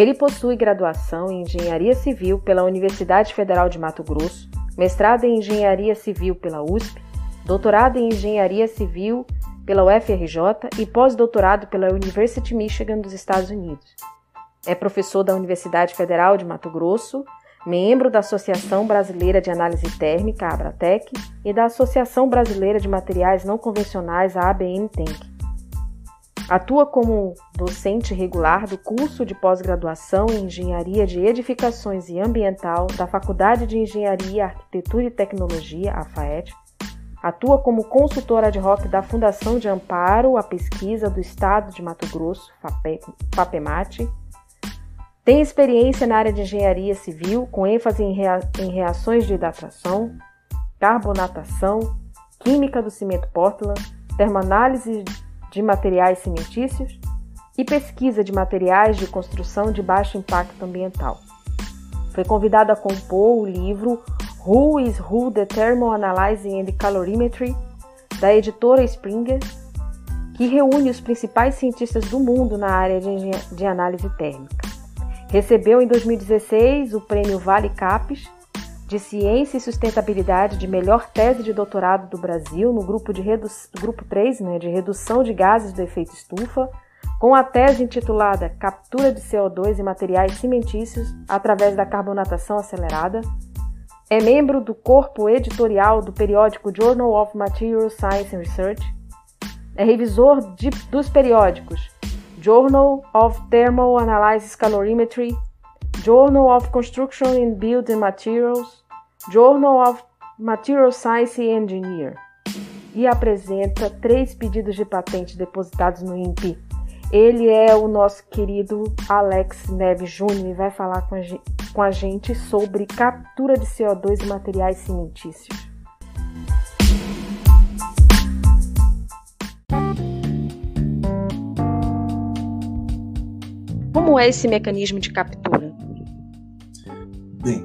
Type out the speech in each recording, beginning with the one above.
Ele possui graduação em Engenharia Civil pela Universidade Federal de Mato Grosso, mestrado em Engenharia Civil pela USP, doutorado em Engenharia Civil pela UFRJ e pós-doutorado pela University Michigan dos Estados Unidos. É professor da Universidade Federal de Mato Grosso, membro da Associação Brasileira de Análise Térmica, Abratec, e da Associação Brasileira de Materiais Não Convencionais, a ABN-TENC. Atua como docente regular do curso de pós-graduação em Engenharia de Edificações e Ambiental da Faculdade de Engenharia, Arquitetura e Tecnologia, a FAET. Atua como consultor ad hoc da Fundação de Amparo à Pesquisa do Estado de Mato Grosso, FAPEMAT. Tem experiência na área de engenharia civil, com ênfase em reações de hidratação, carbonatação, química do cimento Portland, termoanálise de materiais cimentícios e pesquisa de materiais de construção de baixo impacto ambiental. Foi convidado a compor o livro Who is Who the Thermoanalyzing and Calorimetry, da editora Springer, que reúne os principais cientistas do mundo na área de, de análise térmica. Recebeu em 2016 o prêmio Vale Capes de Ciência e Sustentabilidade de melhor tese de doutorado do Brasil no grupo, de grupo 3, né, de redução de gases do efeito estufa, com a tese intitulada Captura de CO2 em materiais cimentícios através da carbonatação acelerada. É membro do corpo editorial do periódico Journal of Material Science and Research. É revisor de, dos periódicos Journal of Thermal Analysis Calorimetry, Journal of Construction and Building Materials, Journal of Material Science Engineer e apresenta três pedidos de patente depositados no INPE. Ele é o nosso querido Alex Neves Júnior e vai falar com a, gente, com a gente sobre captura de CO2 e materiais cimentícios. Como é esse mecanismo de captura? Bem,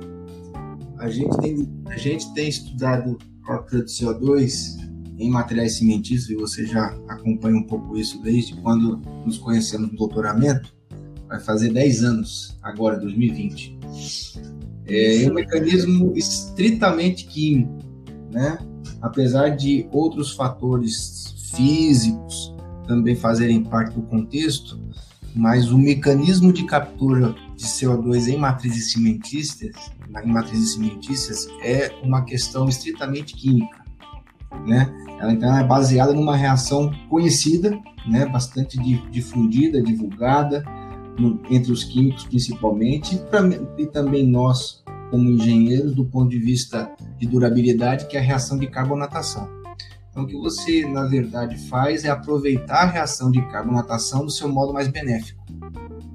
a gente tem, a gente tem estudado captura de CO2 em materiais cimentícios, e você já acompanha um pouco isso desde quando nos conhecemos no doutoramento, vai fazer 10 anos, agora, 2020. É um mecanismo estritamente químico, né? apesar de outros fatores físicos também fazerem parte do contexto, mas o mecanismo de captura de CO2 em matrizes cimentícias, em matrizes cimentícias é uma questão estritamente química, né? Ela então é baseada numa reação conhecida, né, bastante difundida, divulgada no, entre os químicos principalmente pra, e também nós como engenheiros do ponto de vista de durabilidade, que é a reação de carbonatação. Então, o que você, na verdade, faz é aproveitar a reação de carbonatação do seu modo mais benéfico.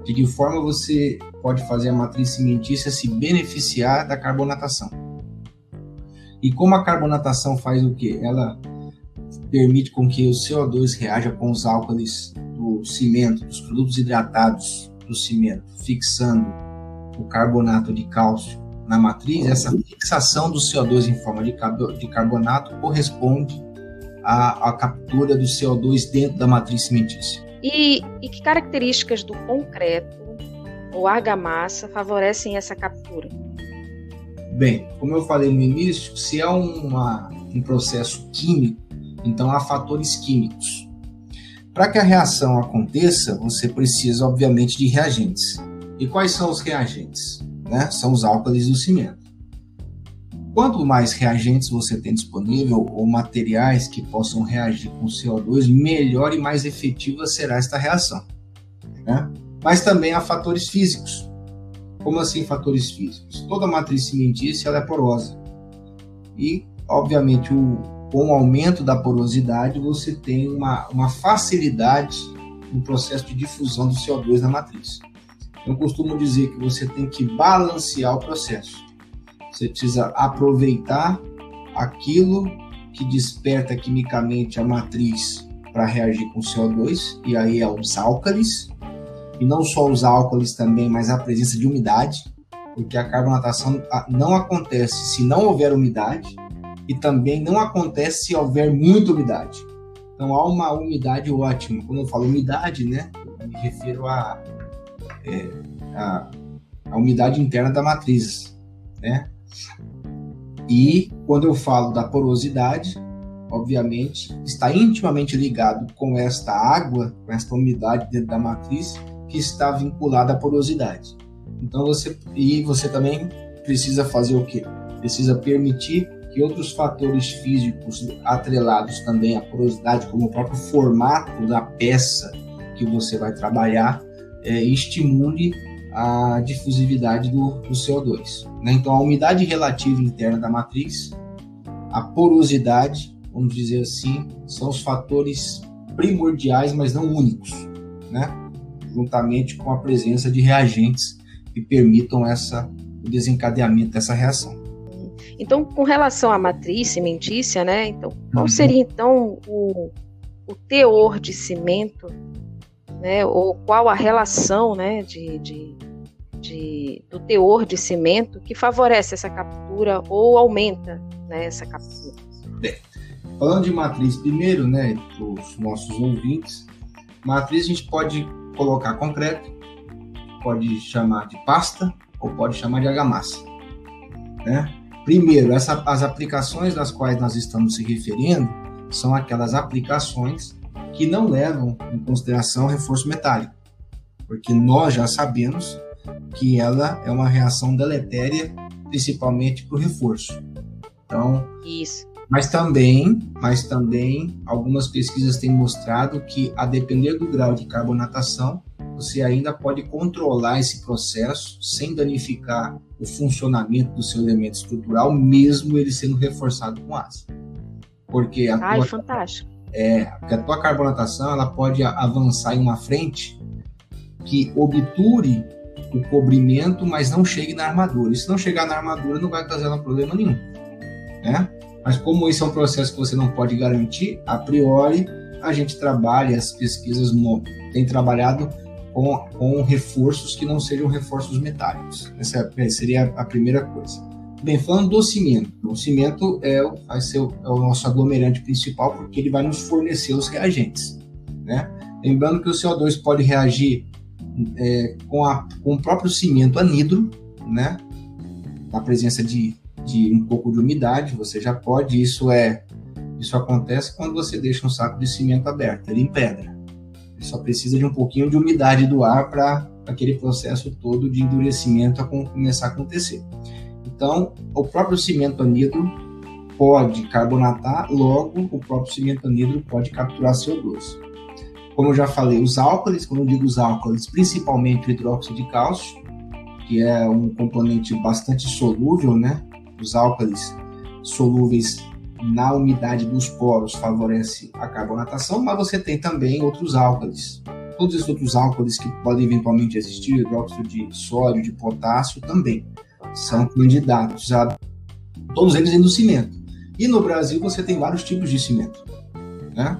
De que forma você pode fazer a matriz cimentícia se beneficiar da carbonatação? E como a carbonatação faz o quê? Ela permite com que o CO2 reaja com os álcalis do cimento, dos produtos hidratados do cimento, fixando o carbonato de cálcio na matriz, essa fixação do CO2 em forma de carbonato corresponde a, a captura do CO2 dentro da matriz cimentícia. E, e que características do concreto ou argamassa favorecem essa captura? Bem, como eu falei no início, se é uma, um processo químico, então há fatores químicos. Para que a reação aconteça, você precisa, obviamente, de reagentes. E quais são os reagentes? Né? São os álcalis do cimento. Quanto mais reagentes você tem disponível ou materiais que possam reagir com CO2, melhor e mais efetiva será esta reação. Né? Mas também há fatores físicos. Como assim fatores físicos? Toda matriz cimentícia ela é porosa. E, obviamente, o, com o aumento da porosidade, você tem uma, uma facilidade no processo de difusão do CO2 na matriz. Eu costumo dizer que você tem que balancear o processo. Você precisa aproveitar aquilo que desperta quimicamente a matriz para reagir com CO2, e aí é os álcalis, e não só os álcalis também, mas a presença de umidade, porque a carbonatação não acontece se não houver umidade, e também não acontece se houver muita umidade. Então há uma umidade ótima. Quando eu falo umidade, né, eu me refiro a é, a, a umidade interna da matriz, né? E quando eu falo da porosidade, obviamente, está intimamente ligado com esta água, com esta umidade dentro da matriz, que está vinculada à porosidade. Então você e você também precisa fazer o quê? Precisa permitir que outros fatores físicos atrelados também à porosidade, como o próprio formato da peça que você vai trabalhar, é, estimule a difusividade do, do CO2. Né? Então, a umidade relativa interna da matriz, a porosidade, vamos dizer assim, são os fatores primordiais, mas não únicos, né? juntamente com a presença de reagentes que permitam essa, o desencadeamento dessa reação. Então, com relação à matriz cimentícia, né? Então, qual uhum. seria então o, o teor de cimento, né? Ou qual a relação, né? De, de, de, do teor de cimento que favorece essa captura ou aumenta né, essa captura? Bem, falando de matriz primeiro, né? Para os nossos ouvintes, matriz a gente pode colocar concreto, pode chamar de pasta ou pode chamar de argamassa, né? Primeiro, essa, as aplicações das quais nós estamos se referindo são aquelas aplicações que não levam em consideração reforço metálico, porque nós já sabemos que ela é uma reação deletéria, principalmente para o reforço. Então, isso. Mas também, mas também algumas pesquisas têm mostrado que a depender do grau de carbonatação, você ainda pode controlar esse processo sem danificar o funcionamento do seu elemento estrutural, mesmo ele sendo reforçado com ácido. Porque a Ai, tua, fantástico. É, porque a tua carbonatação ela pode avançar em uma frente que obture o cobrimento, mas não chegue na armadura. E se não chegar na armadura, não vai trazer problema nenhum. Né? Mas como isso é um processo que você não pode garantir, a priori, a gente trabalha, as pesquisas têm trabalhado com, com reforços que não sejam reforços metálicos. Essa é, seria a primeira coisa. Bem, falando do cimento, o cimento é, vai ser o, é o nosso aglomerante principal porque ele vai nos fornecer os reagentes. Né? Lembrando que o CO2 pode reagir é, com, a, com o próprio cimento anidro, né? na presença de, de um pouco de umidade, você já pode, isso é isso acontece quando você deixa um saco de cimento aberto, ele em pedra. Ele só precisa de um pouquinho de umidade do ar para aquele processo todo de endurecimento a começar a acontecer. Então, o próprio cimento anidro pode carbonatar, logo o próprio cimento anidro pode capturar CO2. Como eu já falei, os álcalis, quando eu digo os álcalis, principalmente o hidróxido de cálcio, que é um componente bastante solúvel, né? Os álcalis solúveis na umidade dos poros favorece a carbonatação, mas você tem também outros álcalis. Todos esses outros álcalis que podem eventualmente existir, hidróxido de sódio, de potássio também, são candidatos a todos eles do cimento. E no Brasil você tem vários tipos de cimento, né?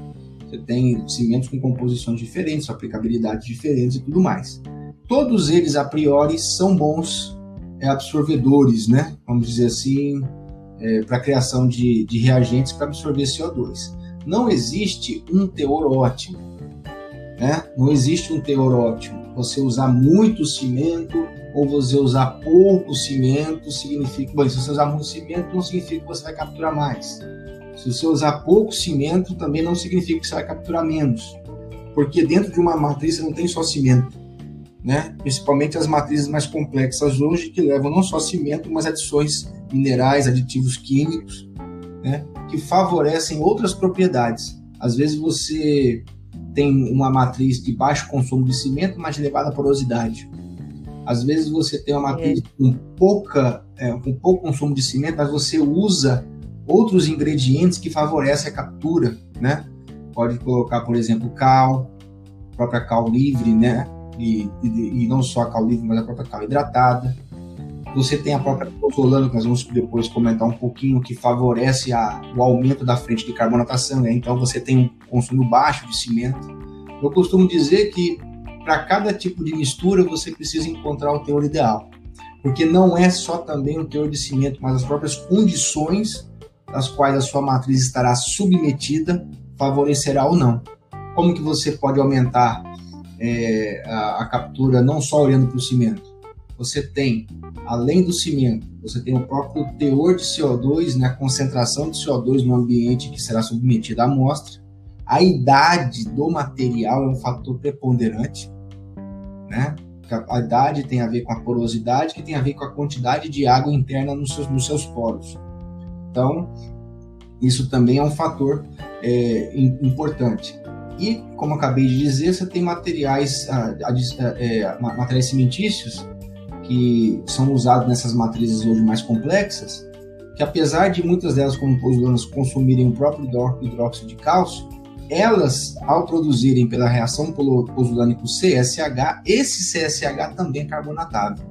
Você tem cimentos com composições diferentes, aplicabilidades diferentes e tudo mais. Todos eles a priori são bons é, absorvedores, né? Vamos dizer assim, é, para a criação de, de reagentes para absorver CO2. Não existe um teor ótimo, né? Não existe um teor ótimo. Você usar muito cimento ou você usar pouco cimento significa. Bom, se você usar muito cimento, não significa que você vai capturar mais. Se você usar pouco cimento, também não significa que você vai capturar menos. Porque dentro de uma matriz não tem só cimento. Né? Principalmente as matrizes mais complexas hoje, que levam não só cimento, mas adições minerais, aditivos químicos, né, que favorecem outras propriedades. Às vezes você tem uma matriz de baixo consumo de cimento, mas de elevada porosidade. Às vezes você tem uma matriz é. com, pouca, é, com pouco consumo de cimento, mas você usa outros ingredientes que favorecem a captura, né? Pode colocar, por exemplo, cal, própria cal livre, né? E, e, e não só a cal livre, mas a própria cal hidratada. Você tem a própria pozolana, que nós vamos depois comentar um pouquinho, que favorece a, o aumento da frente de carbonatação, né? então você tem um consumo baixo de cimento. Eu costumo dizer que para cada tipo de mistura você precisa encontrar o teor ideal, porque não é só também o teor de cimento, mas as próprias condições das quais a sua matriz estará submetida favorecerá ou não. Como que você pode aumentar é, a, a, captura não só olhando para o cimento. Você tem, além do cimento, você tem o próprio teor de CO2, né, a concentração de CO2 no ambiente que será submetida à amostra. A idade do material é um fator preponderante, né? A idade tem a ver com a porosidade, que tem a ver com a quantidade de água interna nos seus, nos seus poros. Então, isso também é um fator é, importante. E, como acabei de dizer, você tem materiais, a, a, é, materiais cimentícios que são usados nessas matrizes hoje mais complexas, que apesar de muitas delas, como pozulanas, consumirem o próprio hidróxido de cálcio, elas, ao produzirem pela reação pozulânico CSH, esse CSH também é carbonatável.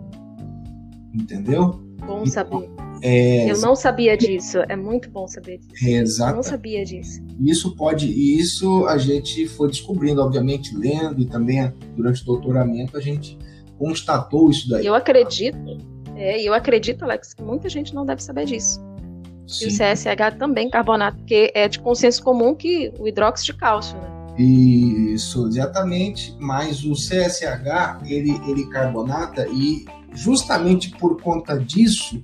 Entendeu? Bom saber. É, eu não sabia disso. É muito bom saber disso. É, exato. Eu não sabia disso. Isso pode, isso a gente foi descobrindo, obviamente, lendo e também durante o doutoramento a gente constatou isso daí. Eu acredito, é, eu acredito, Alex, que muita gente não deve saber disso. Sim. E o CSH também carbonato, porque é de consenso comum que o hidróxido de cálcio, né? Isso, exatamente. Mas o CSH ele, ele carbonata e justamente por conta disso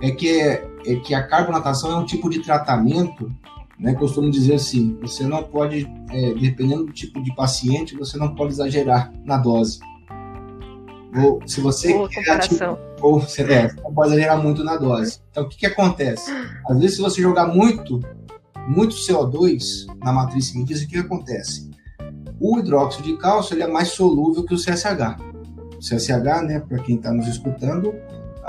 é que, é, é que a carbonatação é um tipo de tratamento, né? Costumo dizer assim, você não pode, é, dependendo do tipo de paciente, você não pode exagerar na dose. Ou se você quer, tipo, ou você, é, não pode exagerar muito na dose. Então o que, que acontece? Às vezes se você jogar muito, muito CO2 na matriz cimentícia, o que, que acontece? O hidróxido de cálcio ele é mais solúvel que o CSH. O CSH, né, para quem está nos escutando,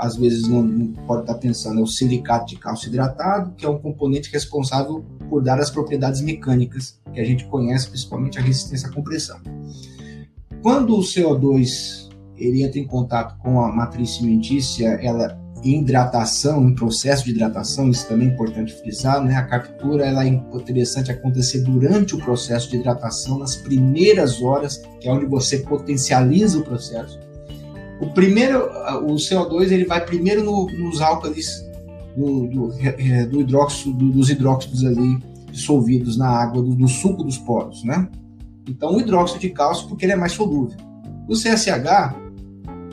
às vezes não, não, pode estar pensando, é o silicato de cálcio hidratado, que é um componente responsável por dar as propriedades mecânicas que a gente conhece, principalmente a resistência à compressão. Quando o CO2 ele entra em contato com a matriz cimentícia, ela em hidratação, em processo de hidratação, isso também é importante frisar, né? A captura ela é interessante acontecer durante o processo de hidratação, nas primeiras horas, que é onde você potencializa o processo o primeiro, o CO2 ele vai primeiro no, nos álcalis do, do, do hidróxido, dos hidróxidos ali dissolvidos na água, do, do, suco dos poros, né? Então o hidróxido de cálcio porque ele é mais solúvel. O CSH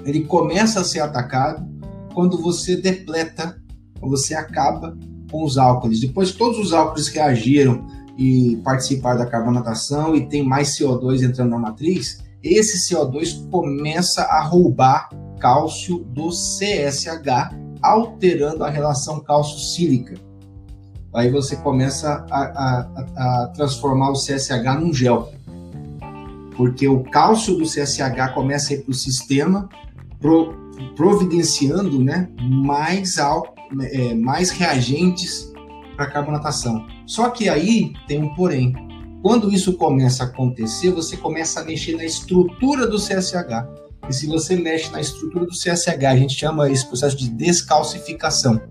ele começa a ser atacado quando você depleta, quando você acaba com os álcalis. Depois todos os álcalis reagiram e participaram da carbonatação e tem mais CO2 entrando na matriz, esse CO2 começa a roubar cálcio do CSH, alterando a relação cálcio-sílica. Aí você começa a, a, a, transformar o CSH num gel. Porque o cálcio do CSH começa a ir para o sistema, pro, providenciando né, mais, é, mais reagentes para carbonatação. Só que aí tem um porém quando isso começa a acontecer, você começa a mexer na estrutura do CSH. E se você mexe na estrutura do CSH, a gente chama esse processo de descalcificação.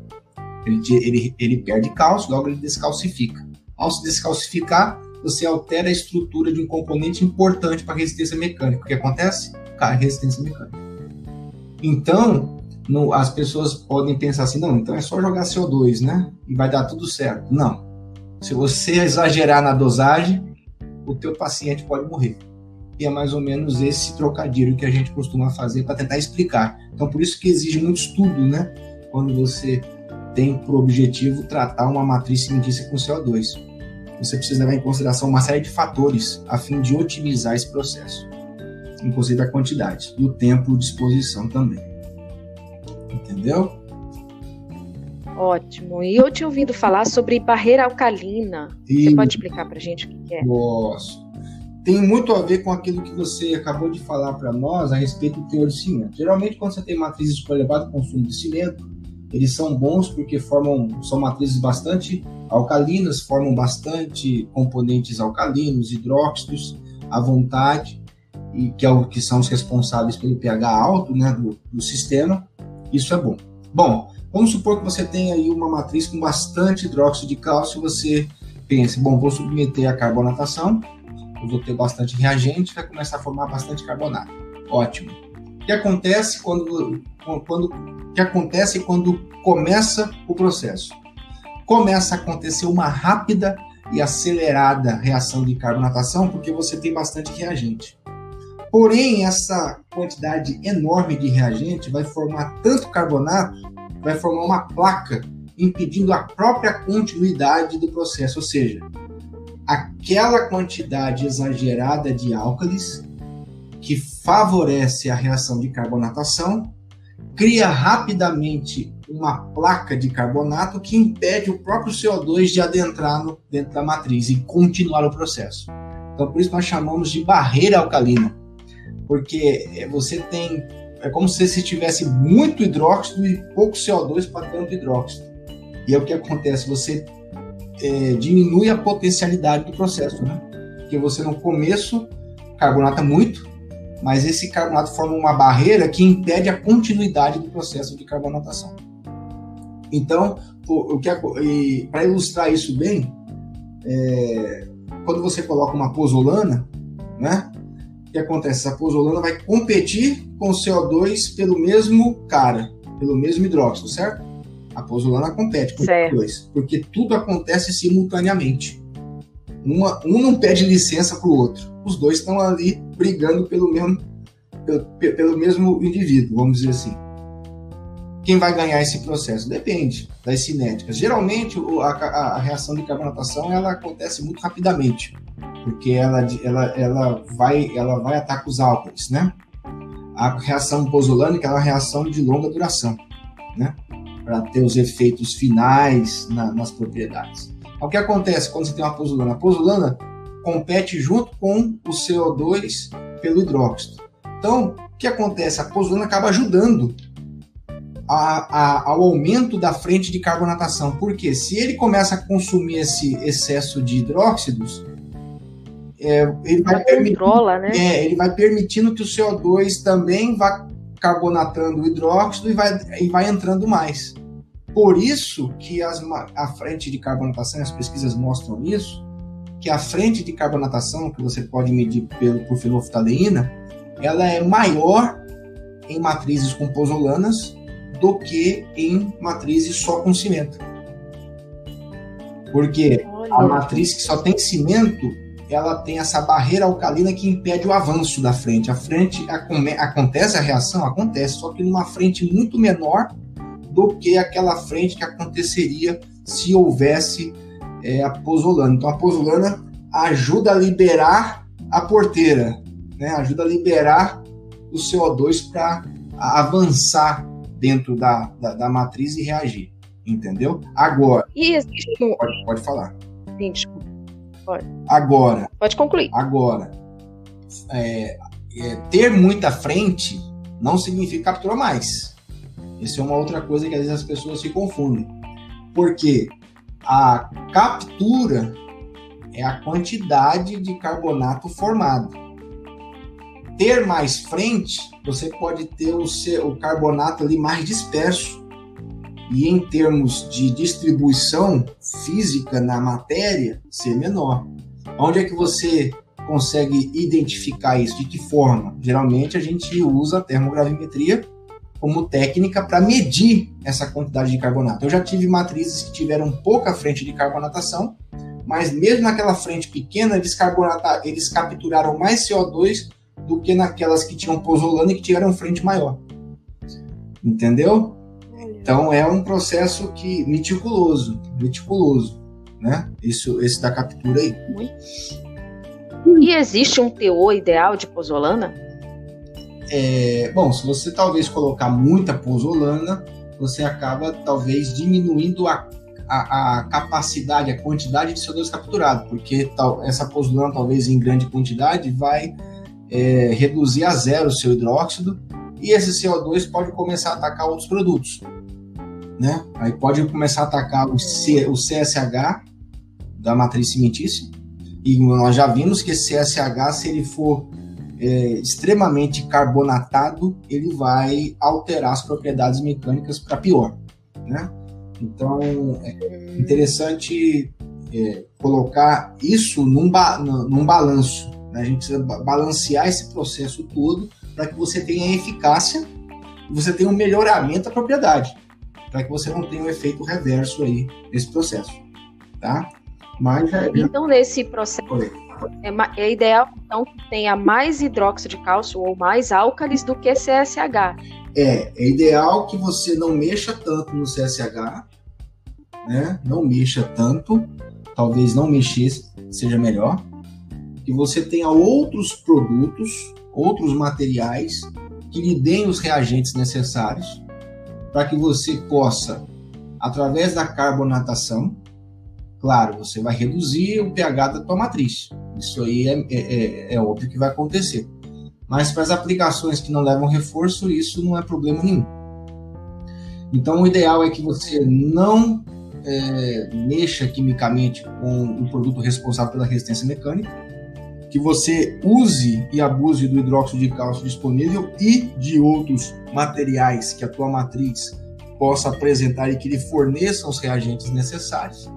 Ele, ele, ele perde cálcio, logo ele descalcifica. Ao se descalcificar, você altera a estrutura de um componente importante para a resistência mecânica. O que acontece? Cai a resistência mecânica. Então, no, as pessoas podem pensar assim, não, então é só jogar CO2, né? E vai dar tudo certo. Não. Se você exagerar na dosagem, o teu paciente pode morrer. E é mais ou menos esse trocadilho que a gente costuma fazer para tentar explicar. Então, por isso que exige muito estudo, né? Quando você tem por objetivo tratar uma matriz cimentícia com CO2. Você precisa levar em consideração uma série de fatores a fim de otimizar esse processo, inclusive a quantidade e o tempo de exposição também. Entendeu? Ótimo. E eu tinha ouvido falar sobre barreira alcalina. E... Você pode explicar para a gente o que é? Posso. Tem muito a ver com aquilo que você acabou de falar para nós a respeito do teor de cimento. Geralmente, quando você tem matrizes com elevado consumo de cimento, eles são bons porque formam, são matrizes bastante alcalinas, formam bastante componentes alcalinos, hidróxidos à vontade, e que, é o, que são os responsáveis pelo pH alto né, do, do sistema. Isso é bom. Bom, Vamos supor que você tem aí uma matriz com bastante hidróxido de cálcio, você pensa, bom, vou submeter a carbonatação, eu vou ter bastante reagente, vai começar a formar bastante carbonato. Ótimo. O que acontece quando, quando, que acontece quando começa o processo? Começa a acontecer uma rápida e acelerada reação de carbonatação porque você tem bastante reagente. porém, essa quantidade enorme de reagente vai formar tanto carbonato, vai formar uma placa impedindo a própria continuidade do processo, ou seja, aquela quantidade exagerada de álcalis que favorece a reação de carbonatação cria rapidamente uma placa de carbonato que impede o próprio CO2 de adentrar no, dentro da matriz e continuar o processo. Então, por isso nós chamamos de barreira alcalina, porque é, você tem é como se você tivesse muito hidróxido e pouco CO2 para tanto hidróxido. E é o que acontece, você é, diminui a potencialidade do processo, né? Porque você no começo carbonata muito, mas esse carbonato forma uma barreira que impede a continuidade do processo de carbonatação. Então, que para ilustrar isso bem, é, quando você coloca uma pozolana, né? O que acontece? Essa pozolana vai competir com o CO2 pelo mesmo cara, pelo mesmo hidróxido, certo? A pozolana compete com certo. os dois, porque tudo acontece simultaneamente. Uma, um não pede licença para o outro. Os dois estão ali brigando pelo mesmo, pelo, pelo mesmo indivíduo, vamos dizer assim. Quem vai ganhar esse processo? Depende das cinéticas. Geralmente, a, a reação de carbonatação ela acontece muito rapidamente, porque ela, ela, ela, vai, ela vai atacar os álcools, né? A reação pozolânica é uma reação de longa duração, né? para ter os efeitos finais na, nas propriedades. O que acontece quando você tem uma pozolana? A pozolana compete junto com o CO2 pelo hidróxido. Então, o que acontece? A pozolana acaba ajudando a, a, ao aumento da frente de carbonatação. Porque se ele começa a consumir esse excesso de hidróxidos, é, ele, vai controla, né? é, ele vai permitindo que o CO2 também vá carbonatando o hidróxido e vai, e vai entrando mais. Por isso que as, a frente de carbonatação, as pesquisas mostram isso, que a frente de carbonatação que você pode medir pelo, por fenolftaleína, ela é maior em matrizes com pozolanas do que em matrizes só com cimento. Porque Olha. a matriz que só tem cimento, ela tem essa barreira alcalina que impede o avanço da frente. A frente acontece a reação, acontece, só que numa frente muito menor do que aquela frente que aconteceria se houvesse é, a pozolana. Então, a pozolana ajuda a liberar a porteira, né? ajuda a liberar o CO2 para avançar dentro da, da, da, matriz e reagir. Entendeu? Agora. Existe... pode, pode falar. Sim, desculpa. Pode. Agora. Pode concluir. Agora. É, é, ter muita frente não significa capturar mais. Isso é uma outra coisa que às vezes as pessoas se confundem. Porque a captura é a quantidade de carbonato formado. Ter mais frente, você pode ter o, seu, o carbonato ali mais disperso. E em termos de distribuição física na matéria, ser menor. Onde é que você consegue identificar isso? De que forma? Geralmente a gente usa a termogravimetria como técnica para medir essa quantidade de carbonato. Eu já tive matrizes que tiveram pouca frente de carbonatação, mas mesmo naquela frente pequena, eles, eles capturaram mais CO2 do que naquelas que tinham pozolana e que tiveram frente maior. Entendeu? Então é um processo que meticuloso, meticuloso, né? Isso, esse da captura aí. E existe um teor ideal de pozolana? É, bom, se você talvez colocar muita pozolana, você acaba talvez diminuindo a, a, a capacidade, a quantidade de CO2 capturado, porque tal, essa pozolana, talvez em grande quantidade, vai é, reduzir a zero o seu hidróxido e esse CO2 pode começar a atacar outros produtos. Né? Aí pode começar a atacar o, C, o CSH da matriz cimentícia, e nós já vimos que esse CSH, se ele for é, extremamente carbonatado, ele vai alterar as propriedades mecânicas para pior. Né? Então, é interessante é, colocar isso num, ba num balanço. Né? A gente precisa balancear esse processo todo para que você tenha eficácia e você tenha um melhoramento da propriedade, para que você não tenha um efeito reverso aí nesse processo. Tá? Mas, então, nesse processo. Oi é, é ideal então que tenha mais hidróxido de cálcio ou mais álcalis do que CSH. É, é ideal que você não mexa tanto no CSH, né? Não mexa tanto, talvez não mexer seja melhor. Que você tenha outros produtos, outros materiais que lhe deem os reagentes necessários para que você possa, através da carbonatação, claro, você vai reduzir o pH da tua matriz. Isso aí é, é, é, é óbvio que vai acontecer. Mas para as aplicações que não levam reforço, isso não é problema nenhum. Então, o ideal é que você não é, mexa quimicamente com o produto responsável pela resistência mecânica, que você use e abuse do hidróxido de cálcio disponível e de outros materiais que a tua matriz possa apresentar e que lhe forneçam os reagentes necessários.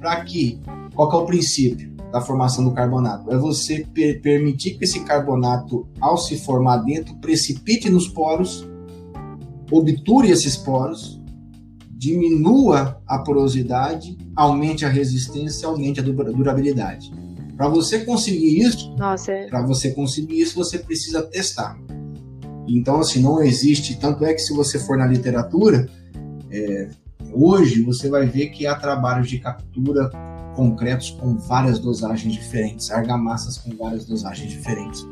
Para que, qual que é o princípio da formação do carbonato? É você per permitir que esse carbonato, ao se formar dentro, precipite nos poros, obture esses poros, diminua a porosidade, aumente a resistência, aumente a durabilidade. Para você conseguir isso, é... para você conseguir isso, você precisa testar. Então, assim, não existe. Tanto é que se você for na literatura, é, hoje você vai ver que há trabalhos de captura concretos com várias dosagens diferentes, argamassas com várias dosagens diferentes.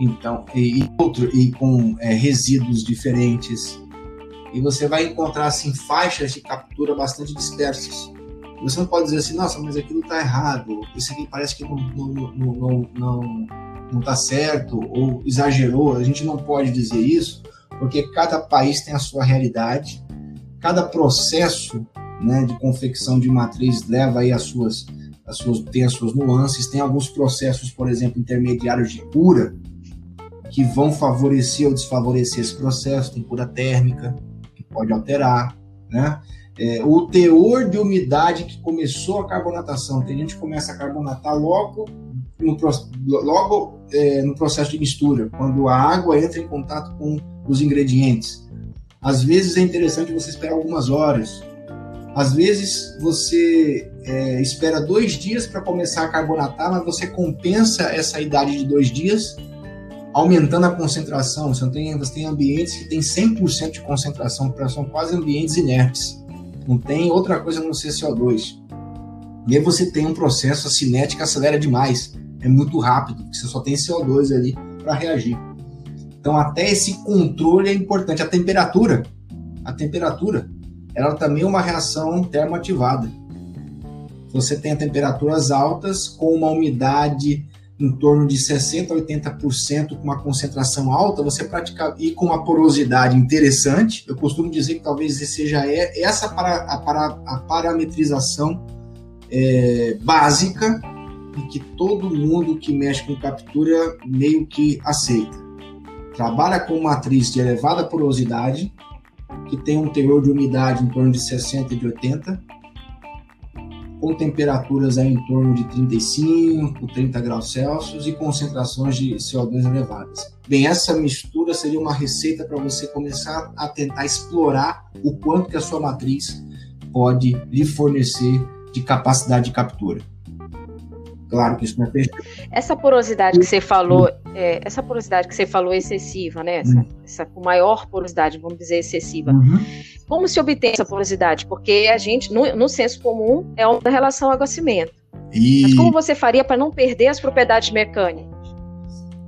Então, e, e outro, e com é, resíduos diferentes. E você vai encontrar assim faixas de captura bastante dispersas. Você não pode dizer assim, nossa, mas aquilo está errado, isso aqui parece que não, não, não, não, não, tá certo, ou exagerou. A gente não pode dizer isso, porque cada país tem a sua realidade, cada processo né, de confecção de matriz leva aí as suas, as suas, tem as suas nuances, tem alguns processos, por exemplo, intermediários de cura, que vão favorecer ou desfavorecer esse processo, tem cura térmica, que pode alterar, né? É, o teor de umidade que começou a carbonatação. Tem gente que começa a carbonatar logo no, logo, é, no processo de mistura, quando a água entra em contato com os ingredientes. Às vezes é interessante você esperar algumas horas. Às vezes você é, espera dois dias para começar a carbonatar, mas você compensa essa idade de dois dias aumentando a concentração. Você tem, você tem ambientes que tem 100% de concentração, são quase ambientes inertes não tem outra coisa a não ser CO2. E aí você tem um processo, a cinética acelera demais, é muito rápido, você só tem CO2 ali para reagir. Então até esse controle é importante. A temperatura, a temperatura, ela também é uma reação termoativada. Você tem temperaturas altas com uma umidade em torno de 60% a 80% com uma concentração alta, você pratica e com uma porosidade interessante. Eu costumo dizer que talvez seja essa para, a, para, a parametrização é, básica e que todo mundo que mexe com captura meio que aceita. Trabalha com matriz de elevada porosidade, que tem um teor de umidade em torno de 60 e de 80, com temperaturas aí em torno de 35, 30 graus Celsius e concentrações de CO2 elevadas. Bem, essa mistura seria uma receita para você começar a tentar explorar o quanto que a sua matriz pode lhe fornecer de capacidade de captura. Claro que isso não é perfeito. Essa porosidade que você falou, é, essa porosidade que você falou excessiva, né? Essa, uhum. essa maior porosidade, vamos dizer excessiva. Uhum. Como se obtém essa porosidade? Porque a gente, no, no senso comum, é uma relação água-cimento. E... Mas como você faria para não perder as propriedades mecânicas?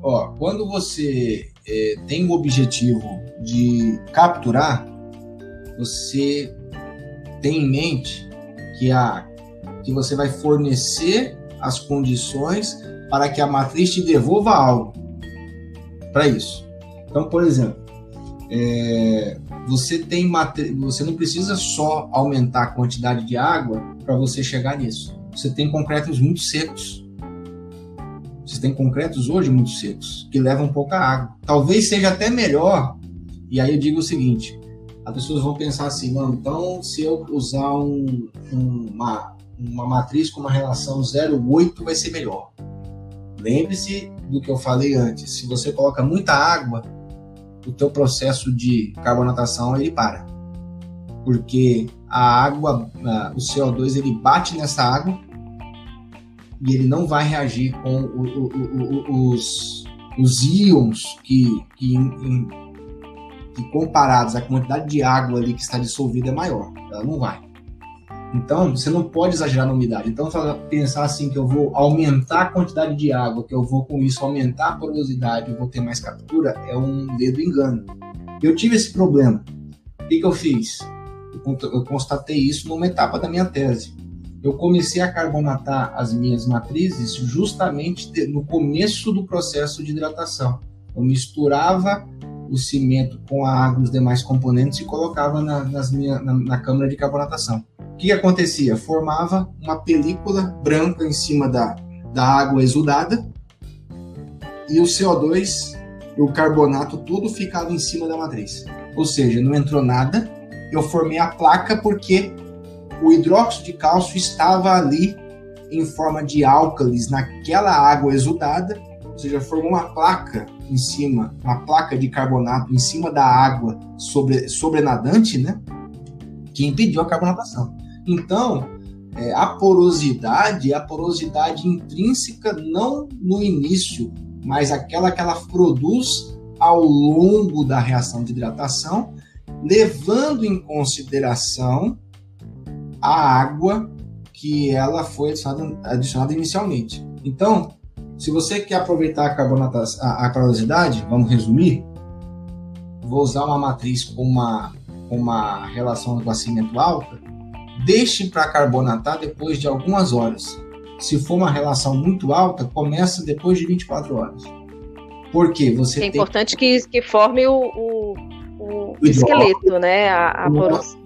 Ó, quando você é, tem o objetivo de capturar, você tem em mente que a que você vai fornecer as condições para que a matriz te devolva algo para isso. Então, por exemplo, é, você tem você não precisa só aumentar a quantidade de água para você chegar nisso. Você tem concretos muito secos. Você tem concretos hoje muito secos que levam pouca água. Talvez seja até melhor. E aí eu digo o seguinte: as pessoas vão pensar assim, não, então se eu usar um, um, uma uma matriz com uma relação 0,8 vai ser melhor. Lembre-se do que eu falei antes. Se você coloca muita água, o teu processo de carbonatação ele para. Porque a água, o CO2 ele bate nessa água e ele não vai reagir com o, o, o, os, os íons que, que, que, comparados à quantidade de água ali que está dissolvida é maior. Ela não vai. Então, você não pode exagerar na umidade. Então, pensar assim que eu vou aumentar a quantidade de água, que eu vou com isso aumentar a porosidade, eu vou ter mais captura, é um dedo engano. Eu tive esse problema. O que, que eu fiz? Eu constatei isso numa etapa da minha tese. Eu comecei a carbonatar as minhas matrizes justamente no começo do processo de hidratação. Eu misturava o cimento com a água e os demais componentes e colocava na, minha, na, na câmara de carbonatação que, que acontecia? Formava uma película branca em cima da, da água exudada e o CO2, o carbonato, tudo ficava em cima da matriz. Ou seja, não entrou nada. Eu formei a placa porque o hidróxido de cálcio estava ali em forma de álcalis naquela água exudada, ou seja, formou uma placa em cima, uma placa de carbonato em cima da água sobre, sobrenadante, né? Que impediu a carbonatação. Então, é, a porosidade a porosidade intrínseca, não no início, mas aquela que ela produz ao longo da reação de hidratação, levando em consideração a água que ela foi adicionada, adicionada inicialmente. Então, se você quer aproveitar a, a, a porosidade, vamos resumir, vou usar uma matriz com uma, uma relação de cimento alta, Deixe para carbonatar depois de algumas horas. Se for uma relação muito alta, começa depois de 24 horas. Por quê? Você é tem... importante que, que forme o, o, o, o esqueleto, né? A, a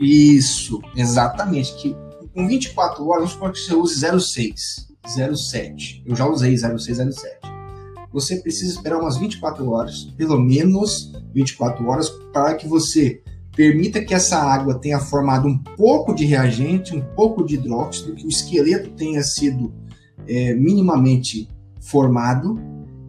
Isso, exatamente. Que com 24 horas, vamos que você use 0,6, 0,7. Eu já usei 0,6, 0,7. Você precisa esperar umas 24 horas, pelo menos 24 horas, para que você permita que essa água tenha formado um pouco de reagente, um pouco de hidróxido, que o esqueleto tenha sido é, minimamente formado,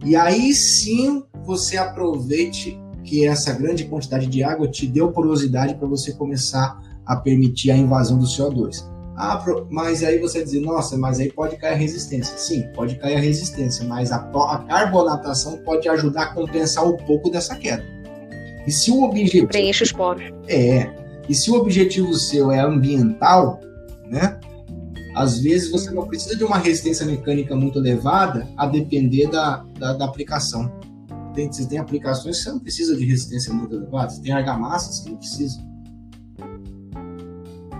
e aí sim você aproveite que essa grande quantidade de água te deu porosidade para você começar a permitir a invasão do CO2. Ah, mas aí você diz, nossa, mas aí pode cair a resistência. Sim, pode cair a resistência, mas a, a carbonatação pode ajudar a compensar um pouco dessa queda. E se o objetivo. Preenche os poros. É. E se o objetivo seu é ambiental, né? Às vezes você não precisa de uma resistência mecânica muito elevada a depender da, da, da aplicação. Tem, você tem aplicações que você não precisa de resistência muito elevada, você tem argamassas que não precisa.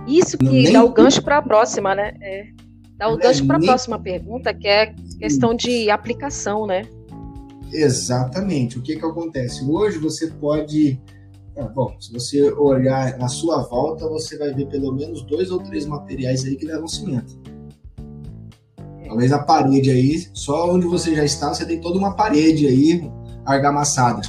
Isso que nem dá o gancho para a próxima, né? É. Dá o é, gancho para a próxima pergunta, que é questão de aplicação, né? Exatamente. O que, que acontece? Hoje você pode. Ah, bom, se você olhar na sua volta, você vai ver pelo menos dois ou três materiais aí que levam cimento. Talvez a parede aí, só onde você já está, você tem toda uma parede aí argamassada.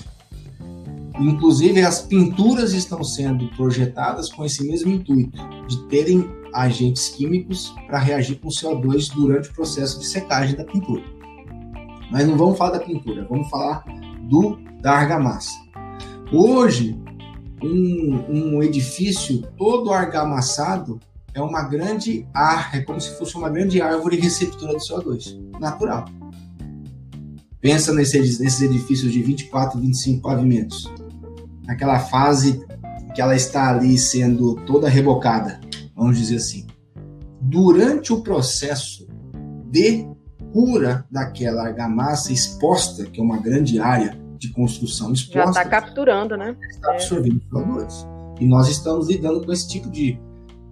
Inclusive, as pinturas estão sendo projetadas com esse mesmo intuito, de terem agentes químicos para reagir com CO2 durante o processo de secagem da pintura. Mas não vamos falar da pintura, vamos falar do da argamassa. Hoje, um, um edifício todo argamassado é uma grande ar, é como se fosse uma grande árvore receptora de CO2, natural. Pensa nesses, nesses edifícios de 24, 25 pavimentos. Naquela fase que ela está ali sendo toda rebocada, vamos dizer assim. Durante o processo de cura daquela argamassa exposta, que é uma grande área de construção exposta. Já está capturando, né? Está absorvendo é. CO2. E nós estamos lidando com esse tipo de,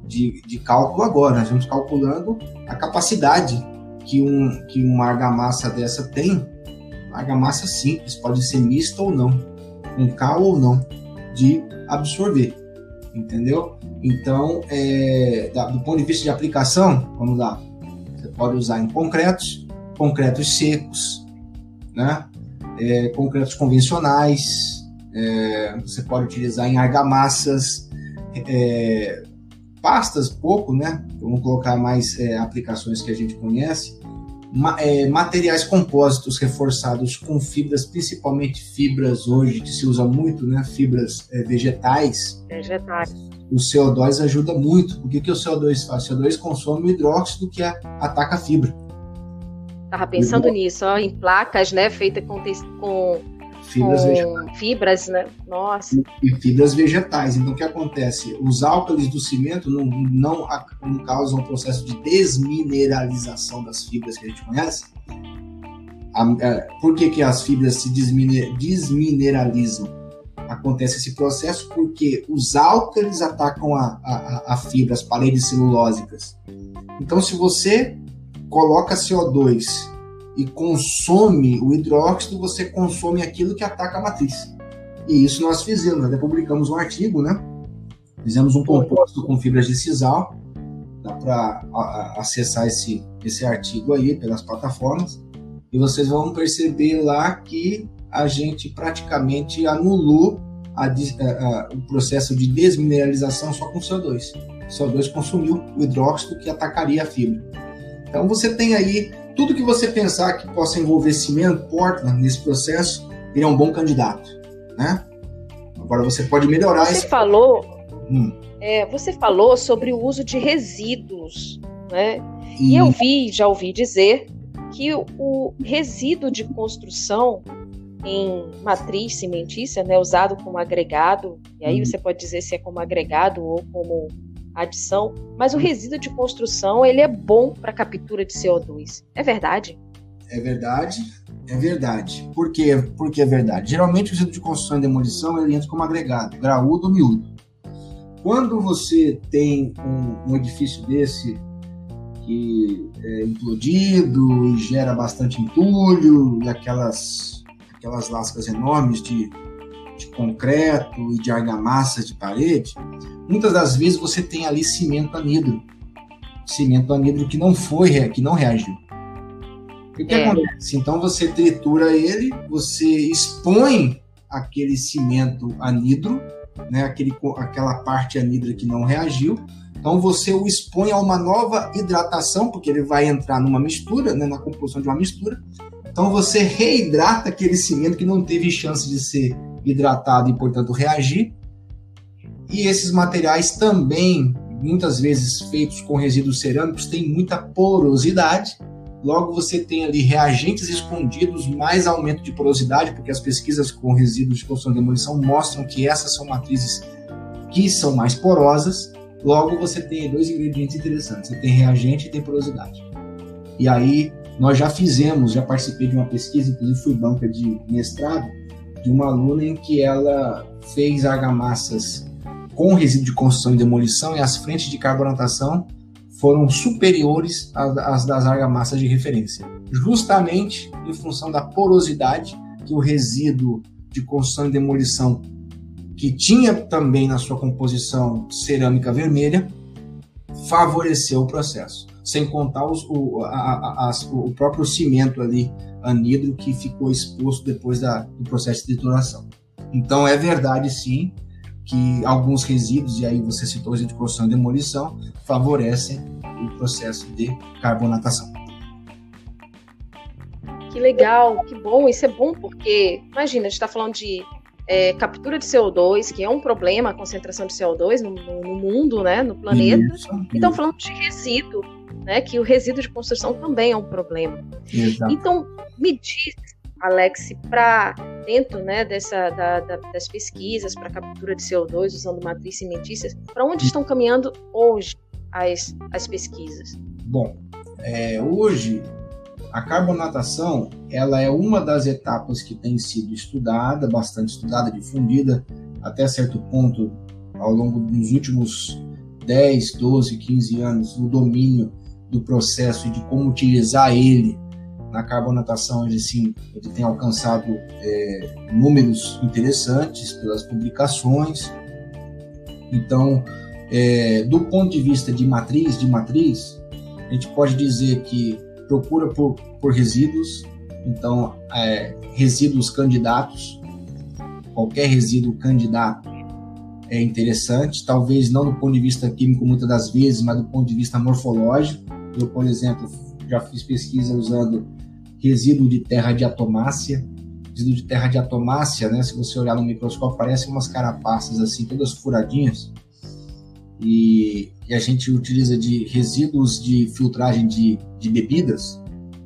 de, de cálculo agora. Nós estamos calculando a capacidade que, um, que uma argamassa dessa tem. Uma argamassa simples, pode ser mista ou não, com cal ou não, de absorver. Entendeu? Então, é, do ponto de vista de aplicação, vamos lá, você pode usar em concretos, concretos secos, né? É, concretos convencionais, é, você pode utilizar em argamassas, é, pastas pouco, né? Vamos colocar mais é, aplicações que a gente conhece, Ma é, materiais compósitos reforçados com fibras, principalmente fibras hoje que se usa muito, né? Fibras é, vegetais. Vegetais. O CO2 ajuda muito. O que, que o CO2 faz? O CO2 consome o hidróxido que ataca a fibra. Tava pensando nisso, ó, em placas, né, feitas com, com fibras com vegetais. Fibras, né? Nossa. E fibras vegetais. Então, o que acontece? Os álcalis do cimento não, não, não causam o processo de desmineralização das fibras que a gente conhece. Por que, que as fibras se desmineralizam? Acontece esse processo porque os álcalis atacam a, a, a fibra, as paredes celulósicas. Então, se você coloca CO2 e consome o hidróxido, você consome aquilo que ataca a matriz. E isso nós fizemos, até publicamos um artigo, né? Fizemos um composto com fibras de sisal, dá para acessar esse, esse artigo aí pelas plataformas, e vocês vão perceber lá que a gente praticamente anulou a, a, a, o processo de desmineralização só com CO2. O CO2 consumiu o hidróxido que atacaria a fibra. Então você tem aí tudo que você pensar que possa envolver cimento, Portland nesse processo, ele é um bom candidato, né? Agora você pode melhorar. Você esse... falou, hum. é, você falou sobre o uso de resíduos, né? E... e eu vi, já ouvi dizer que o resíduo de construção em matriz cimentícia, né, usado como agregado, e aí hum. você pode dizer se é como agregado ou como adição, mas o resíduo de construção ele é bom para captura de CO2. É verdade? É verdade, é verdade. Por quê? Porque é verdade. Geralmente o resíduo de construção e demolição ele entra como agregado, graúdo ou miúdo. Quando você tem um, um edifício desse que é implodido e gera bastante entulho e aquelas, aquelas lascas enormes de, de concreto e de argamassa de parede, muitas das vezes você tem ali cimento anidro. Cimento anidro que não foi, que não reagiu. E o que é. acontece? Então você tritura ele, você expõe aquele cimento anidro, né, aquele, aquela parte anidra que não reagiu. Então você o expõe a uma nova hidratação, porque ele vai entrar numa mistura, né, na composição de uma mistura. Então você reidrata aquele cimento que não teve chance de ser hidratado e, portanto, reagir. E esses materiais também, muitas vezes feitos com resíduos cerâmicos, têm muita porosidade. Logo, você tem ali reagentes escondidos, mais aumento de porosidade, porque as pesquisas com resíduos de construção e demolição mostram que essas são matrizes que são mais porosas. Logo, você tem dois ingredientes interessantes: você tem reagente e tem porosidade. E aí, nós já fizemos, já participei de uma pesquisa, inclusive fui banca de mestrado, de uma aluna em que ela fez argamassas com resíduo de construção e demolição e as frentes de carbonatação foram superiores às das argamassas de referência, justamente em função da porosidade que o resíduo de construção e demolição, que tinha também na sua composição cerâmica vermelha, favoreceu o processo. Sem contar os, o, a, a, o próprio cimento ali, anidro, que ficou exposto depois da, do processo de trituração. Então é verdade sim que alguns resíduos, e aí você citou resíduo de construção e demolição, favorecem o processo de carbonatação. Que legal, que bom, isso é bom porque, imagina, a gente está falando de é, captura de CO2, que é um problema, a concentração de CO2 no, no, no mundo, né, no planeta, isso, e estão falando de resíduo, né, que o resíduo de construção também é um problema. Exato. Então, me diz, Alex, para dentro né, dessa, da, da, das pesquisas para captura de CO2 usando matriz cimentícias, para onde estão caminhando hoje as, as pesquisas? Bom, é, hoje a carbonatação ela é uma das etapas que tem sido estudada, bastante estudada, difundida até certo ponto ao longo dos últimos 10, 12, 15 anos, o domínio do processo e de como utilizar ele na carbonatação ele sim ele tem alcançado é, números interessantes pelas publicações. Então é, do ponto de vista de matriz de matriz a gente pode dizer que procura por, por resíduos. Então é, resíduos candidatos qualquer resíduo candidato é interessante talvez não do ponto de vista químico muitas das vezes mas do ponto de vista morfológico eu por exemplo já fiz pesquisa usando resíduo de terra de atomácia. Resíduo de terra de atomácia, né? Se você olhar no microscópio, parecem umas carapaças assim, todas furadinhas. E, e, a gente utiliza de resíduos de filtragem de, de bebidas.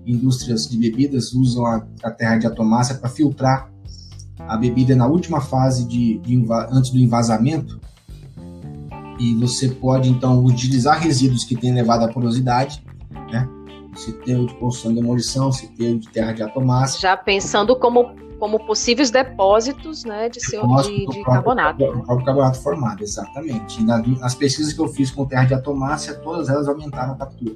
indústrias de bebidas usam a, a terra de atomácia para filtrar a bebida na última fase de, de antes do envasamento. E você pode então utilizar resíduos que têm elevada porosidade, né? Se tem de construção de demolição, se tem de terra de atomácia. Já pensando como como possíveis depósitos né, de, seu, de, de carbonato. O próprio carbonato formado, exatamente. E nas pesquisas que eu fiz com terra de atomácia, todas elas aumentaram a captura.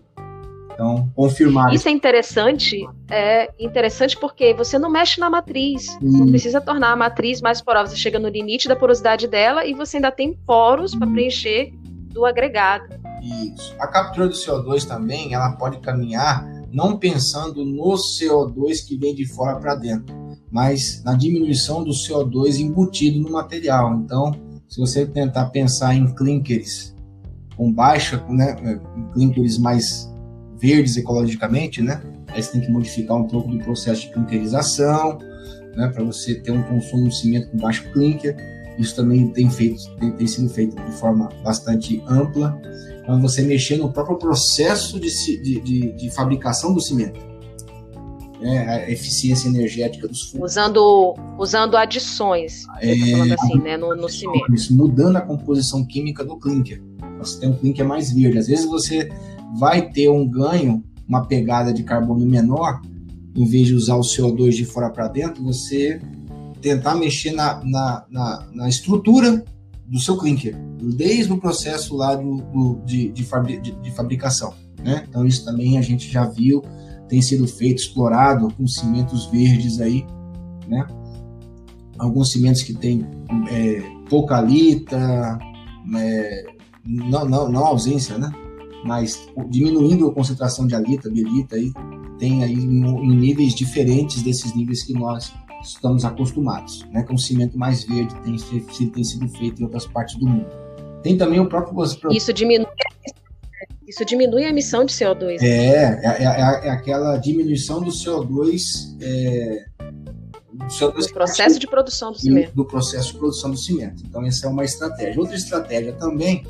Então, confirmar. Isso é interessante, é interessante porque você não mexe na matriz, hum. não precisa tornar a matriz mais porosa. Você chega no limite da porosidade dela e você ainda tem poros para preencher do agregado. Isso. A captura do CO2 também, ela pode caminhar não pensando no CO2 que vem de fora para dentro, mas na diminuição do CO2 embutido no material. Então, se você tentar pensar em clinkers com baixa, né, clinkers mais verdes ecologicamente, né? Aí você tem que modificar um pouco do processo de clinkerização, né? Para você ter um consumo de cimento com baixo clinker. Isso também tem, feito, tem, tem sido feito de forma bastante ampla. Então, você mexer no próprio processo de, de, de, de fabricação do cimento. É, a eficiência energética dos fundos. Usando, usando adições, tá é, falando assim, né, no, no cimento. Mudando a composição química do clinker. Você tem um clinker mais verde. Às vezes você vai ter um ganho, uma pegada de carbono menor, em vez de usar o CO2 de fora para dentro, você tentar mexer na, na, na, na, estrutura do seu clinker, desde o processo lá do, do de, de, fabri, de, de, fabricação. Né? Então, isso também a gente já viu, tem sido feito, explorado com cimentos verdes aí, né? Alguns cimentos que têm é, pouca lita, é, não, não, não ausência, né? Mas diminuindo a concentração de alita, bielita, aí, tem aí em, níveis diferentes desses níveis que nós estamos acostumados, né? Com cimento mais verde tem, tem sido feito em outras partes do mundo. Tem também o próprio... Isso diminui, isso diminui a emissão de CO2. Né? É, é, é, é aquela diminuição do CO2... É, do, CO2 do processo de produção do cimento. Do processo de produção do cimento. Então, essa é uma estratégia. Outra estratégia também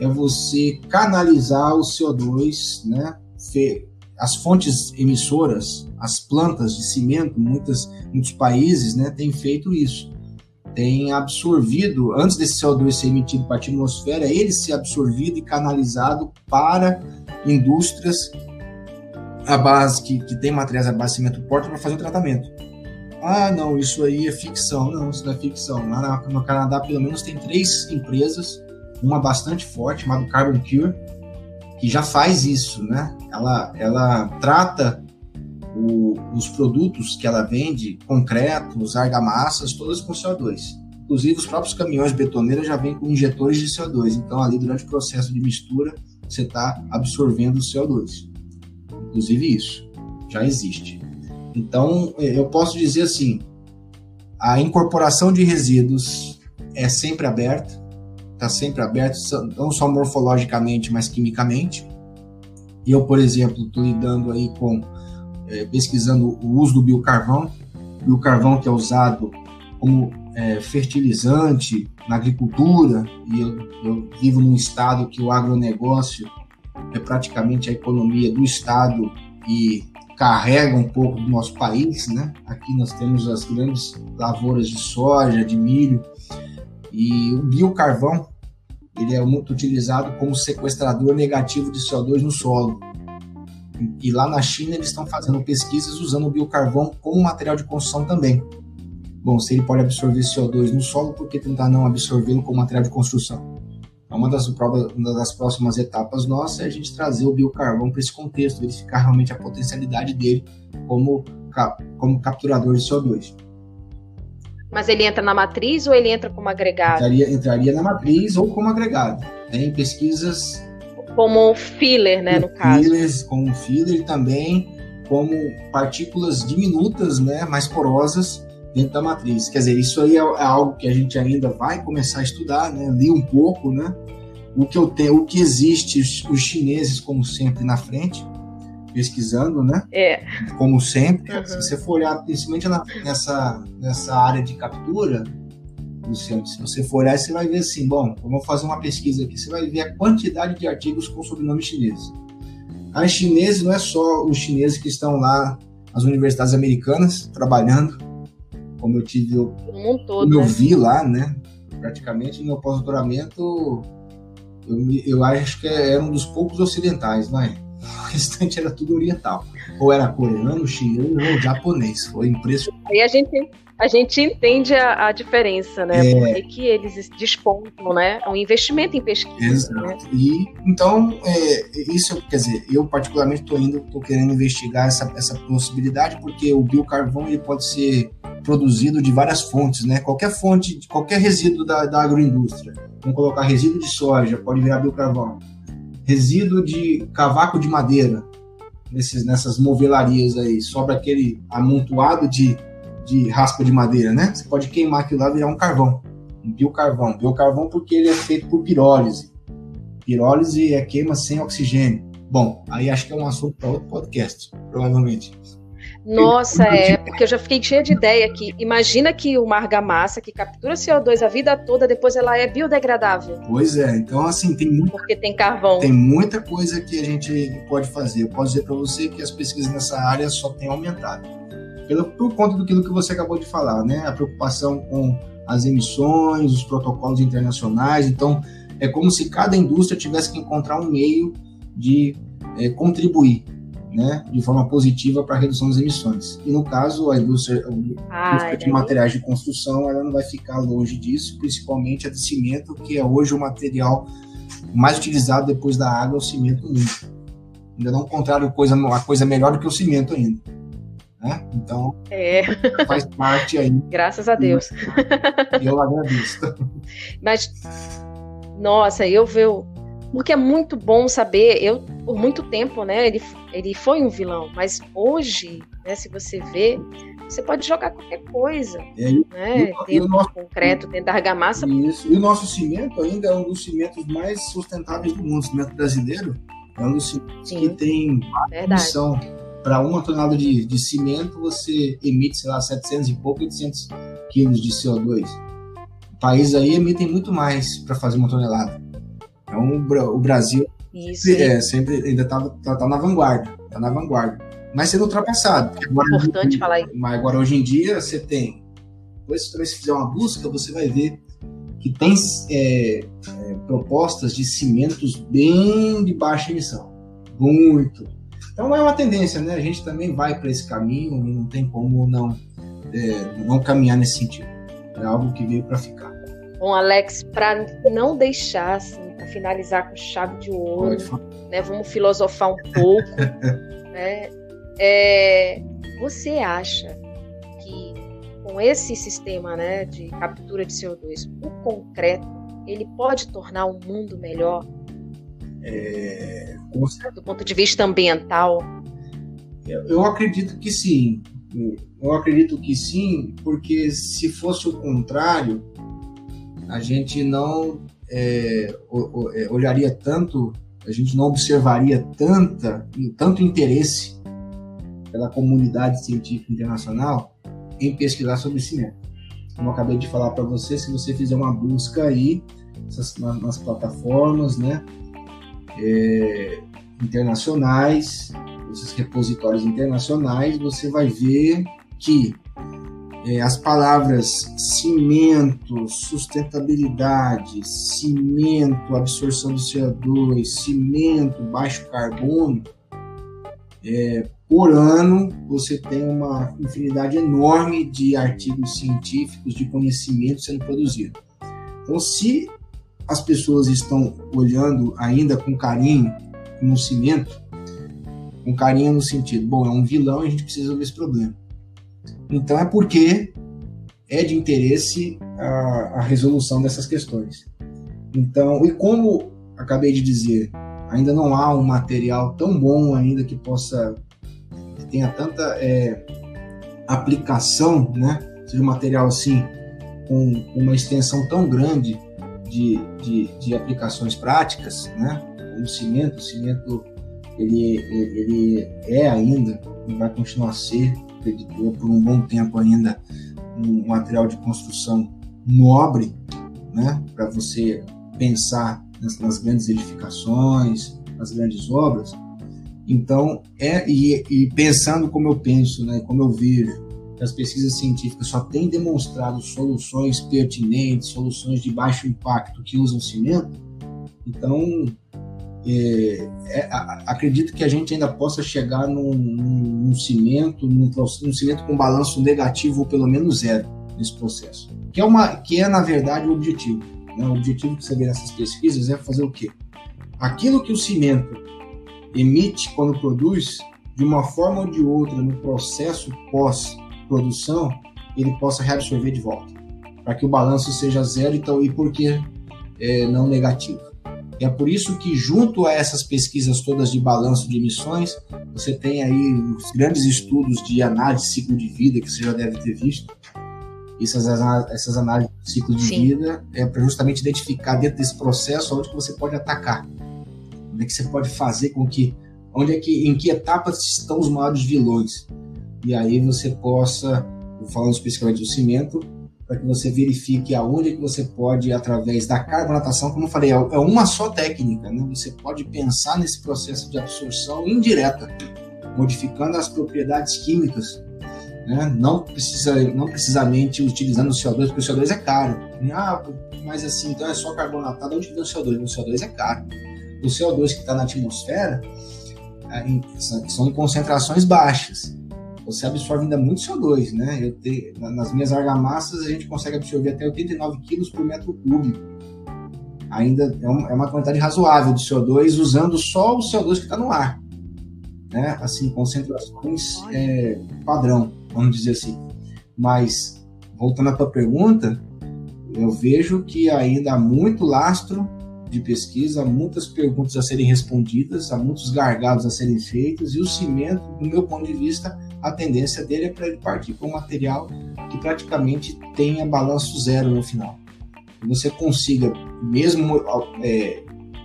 é você canalizar o CO2, né? As fontes emissoras, as plantas de cimento, muitas, muitos países, né, têm feito isso. Tem absorvido, antes desse CO2 ser emitido para a atmosfera, ele ser absorvido e canalizado para indústrias a base que, que tem materiais a base de cimento porta para fazer o tratamento. Ah, não, isso aí é ficção. Não, isso não é ficção. Lá no Canadá, pelo menos, tem três empresas uma bastante forte, chamada Carbon Cure, que já faz isso, né? Ela, ela trata o, os produtos que ela vende, concretos, argamassas, todas com CO2. Inclusive, os próprios caminhões betoneiros já vêm com injetores de CO2. Então, ali, durante o processo de mistura, você está absorvendo o CO2. Inclusive, isso já existe. Então, eu posso dizer assim: a incorporação de resíduos é sempre aberta, está sempre aberto, não só morfologicamente, mas quimicamente. E eu, por exemplo, estou lidando aí com, é, pesquisando o uso do biocarvão, biocarvão que é usado como é, fertilizante na agricultura, e eu, eu vivo num estado que o agronegócio é praticamente a economia do estado e carrega um pouco do nosso país, né? Aqui nós temos as grandes lavouras de soja, de milho, e o biocarvão ele é muito utilizado como sequestrador negativo de CO2 no solo. E lá na China eles estão fazendo pesquisas usando o biocarvão como material de construção também. Bom, se ele pode absorver CO2 no solo, por que tentar não absorvê-lo como material de construção? Então, uma das, uma das próximas etapas nossas é a gente trazer o biocarvão para esse contexto, verificar realmente a potencialidade dele como, como capturador de CO2. Mas ele entra na matriz ou ele entra como agregado? Entraria, entraria na matriz ou como agregado. Tem pesquisas. Como filler, né, no caso. Fillers, como filler também, como partículas diminutas, né, mais porosas dentro da matriz. Quer dizer, isso aí é, é algo que a gente ainda vai começar a estudar, né, li um pouco, né, o que eu tenho, o que existe, os chineses como sempre na frente, pesquisando, né? É. Como sempre. Uhum. Se você for olhar, principalmente nessa, nessa área de captura, Luciano, se você for olhar, você vai ver assim, bom, vamos fazer uma pesquisa aqui, você vai ver a quantidade de artigos com sobrenome chinês. As chineses não é só os chineses que estão lá, as universidades americanas, trabalhando, como eu tive, eu, todo, como eu né? vi lá, né? Praticamente no meu pós-doutoramento, eu, eu acho que era um dos poucos ocidentais, não é? O restante era tudo oriental. Ou era coreano, chinês ou japonês. Foi impressionante. Aí a gente, a gente entende a, a diferença, né? É. Porque que eles despontam, né? O investimento em pesquisa. Né? Exato. E então, é, isso, quer dizer, eu particularmente estou indo, estou querendo investigar essa, essa possibilidade, porque o biocarvão ele pode ser produzido de várias fontes, né? Qualquer fonte, qualquer resíduo da, da agroindústria. Vamos colocar resíduo de soja, pode virar biocarvão. Resíduo de cavaco de madeira, nesses, nessas movelarias aí, sobra aquele amontoado de, de raspa de madeira, né? Você pode queimar aquilo lá e virar um carvão, um biocarvão. Biocarvão porque ele é feito por pirólise. Pirólise é queima sem oxigênio. Bom, aí acho que é um assunto para outro podcast, provavelmente. Nossa, é, porque eu já fiquei cheia de ideia aqui. Imagina que uma argamassa que captura CO2 a vida toda, depois ela é biodegradável. Pois é, então assim, tem muito Porque tem carvão. Tem muita coisa que a gente pode fazer. Eu posso dizer para você que as pesquisas nessa área só têm aumentado. Pelo, por conta do que você acabou de falar, né? A preocupação com as emissões, os protocolos internacionais. Então, é como se cada indústria tivesse que encontrar um meio de é, contribuir né, de forma positiva para a redução das emissões. E no caso, a indústria, a indústria Ai, de materiais de construção ela não vai ficar longe disso, principalmente a de cimento, que é hoje o material mais utilizado depois da água, é o cimento mundo. Ainda não encontraram coisa, a coisa melhor do que o cimento ainda. Né? Então, É, faz parte aí, graças a Deus. eu agradeço. Mas, nossa, eu vejo. Porque é muito bom saber. Eu, por muito tempo, né? Ele, ele foi um vilão, mas hoje, né? Se você vê, você pode jogar qualquer coisa, É, né? E o- e Dentro nosso- do concreto, dentro da argamassa. Isso. E o nosso cimento ainda é um dos cimentos mais sustentáveis do mundo. O cimento brasileiro é um dos cimentos que Sim, tem verdade. emissão. Para uma tonelada de, de cimento, você emite, sei lá, 700 e pouco, 800 quilos de CO2. Países aí emitem muito mais para fazer uma tonelada. Então, o Bra- o Brasil Isso. é, sempre ainda está tá, tá na vanguarda. Tá na vanguarda. Mas sendo ultrapassado. Agora, Importante falar isso. mas agora, hoje em dia, você tem. Depois, também, se fizer uma busca, você vai ver que tem é, é, propostas de cimentos bem de baixa emissão. Muito. Então, é uma tendência, né? A gente também vai para esse caminho e não tem como não, é, não caminhar nesse sentido. É algo que veio para ficar. Bom, Alex, para não deixar, assim, finalizar com chave de ouro, né? Vamos filosofar um pouco, né? É, você acha que com esse sistema, né, de captura de CO2, o concreto ele pode tornar o mundo melhor É, do ponto de vista ambiental? Eu eu acredito que sim. Eu acredito que sim, porque se fosse o contrário, a gente não é, é, olharia tanto, a gente não observaria tanta, tanto interesse pela comunidade científica internacional em pesquisar sobre cimento. Como eu acabei de falar para você, se você fizer uma busca aí essas- na- nas plataformas, né, é, internacionais, esses repositórios internacionais, você vai ver que é, as palavras cimento, sustentabilidade, cimento, absorção do CO2, cimento, baixo carbono, é, por ano você tem uma infinidade enorme de artigos científicos, de conhecimento sendo produzido. Então, se as pessoas estão olhando ainda com carinho no cimento, com carinho no sentido, bom, é um vilão e a gente precisa resolver esse problema. Então é porque é de interesse a, a resolução dessas questões. Então, e como acabei de dizer, ainda não há um material tão bom ainda que possa que tenha tanta é, aplicação, né? Seja um material assim com uma extensão tão grande de, de, de aplicações práticas, né? O cimento, o cimento ele, ele é ainda e vai continuar a ser, acredito eu, por um bom tempo ainda, um material de construção nobre, né? Para você pensar nas, nas grandes edificações, nas grandes obras. Então, é e, e, pensando como eu penso, né, como eu vejo, as pesquisas científicas só têm demonstrado soluções pertinentes, soluções de baixo impacto que usam cimento, então é, acredito que a gente ainda possa chegar num, num, num cimento, num, num, cimento com balanço negativo ou pelo menos zero nesse processo, que é uma, que é na verdade o objetivo. Né? O objetivo que você vê nessas pesquisas é fazer o quê? Aquilo que o cimento emite quando produz, de uma forma ou de outra, no processo pós-produção, ele possa reabsorver de volta, para que o balanço seja zero então, e por que é, não negativo. É por isso que, junto a essas pesquisas todas de balanço de emissões, você tem aí os grandes estudos de análise de ciclo de vida, que você já deve ter visto. Essas, essas análises de ciclo de Sim. vida é para justamente identificar dentro desse processo onde que você pode atacar, onde é que você pode fazer com que, onde é que, em que etapas estão os maiores vilões. E aí você possa, falando especificamente do cimento, para que você verifique aonde que você pode, através da carbonatação, como eu falei, é, é uma só técnica, né? Você pode pensar nesse processo de absorção indireta, modificando as propriedades químicas, né? Não precisa, não precisamente utilizando o CO2, porque o CO2 é caro. Ah, mas assim, então é só carbonatado. Onde vem o CO2? O CO2 é caro. O CO2 que está na atmosfera é, são em concentrações baixas você absorve ainda muito CO2, né? Eu te, nas minhas argamassas a gente consegue absorver até 89 quilos por metro cúbico. Ainda é uma, é uma quantidade razoável de CO2 usando só o CO2 que está no ar, né? Assim, concentrações é, padrão, vamos dizer assim. Mas voltando à tua pergunta, eu vejo que ainda há muito lastro de pesquisa, muitas perguntas a serem respondidas, há muitos gargalos a serem feitos, e o cimento, do meu ponto de vista, a tendência dele é para ele partir para um material que praticamente tenha balanço zero no final. Você consiga, mesmo é,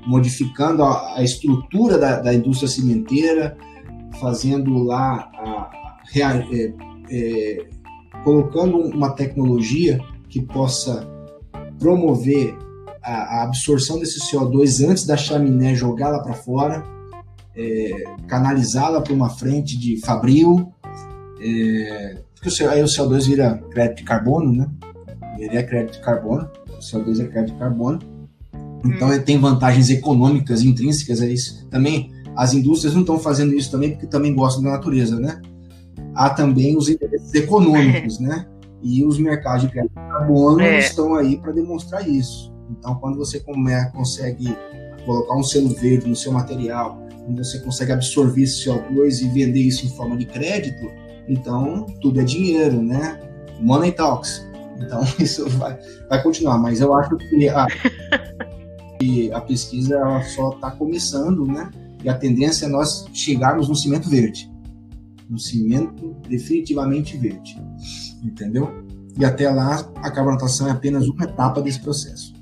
modificando a, a estrutura da, da, indústria cimenteira, fazendo lá, a, é, é, colocando uma tecnologia que possa promover a, a absorção desse CO2 antes da chaminé jogá-la para fora, é, canalizá-la para uma frente de fabril, é, porque aí o CO2 vira crédito de carbono, né? Ele é crédito de carbono, o CO2 é crédito de carbono. Então ele tem vantagens econômicas intrínsecas a isso. Também as indústrias não estão fazendo isso também porque também gostam da natureza, né? Há também os interesses econômicos, né? E os mercados de crédito de carbono é. estão aí para demonstrar isso. Então, quando você come, consegue colocar um selo verde no seu material, quando você consegue absorver esse CO2 e vender isso em forma de crédito, então tudo é dinheiro, né? Money talks. Então isso vai, vai continuar, mas eu acho que a, que a pesquisa ela só está começando, né? E a tendência é nós chegarmos no cimento verde, no cimento definitivamente verde, entendeu? E até lá a carbonatação é apenas uma etapa desse processo.